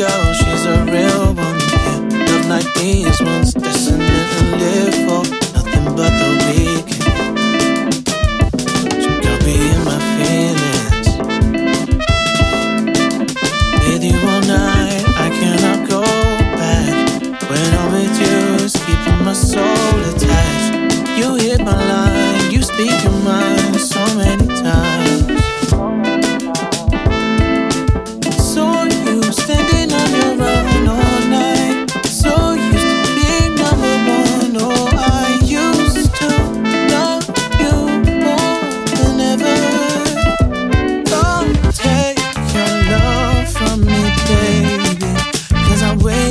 girl, she's a real one. Yeah. Love like me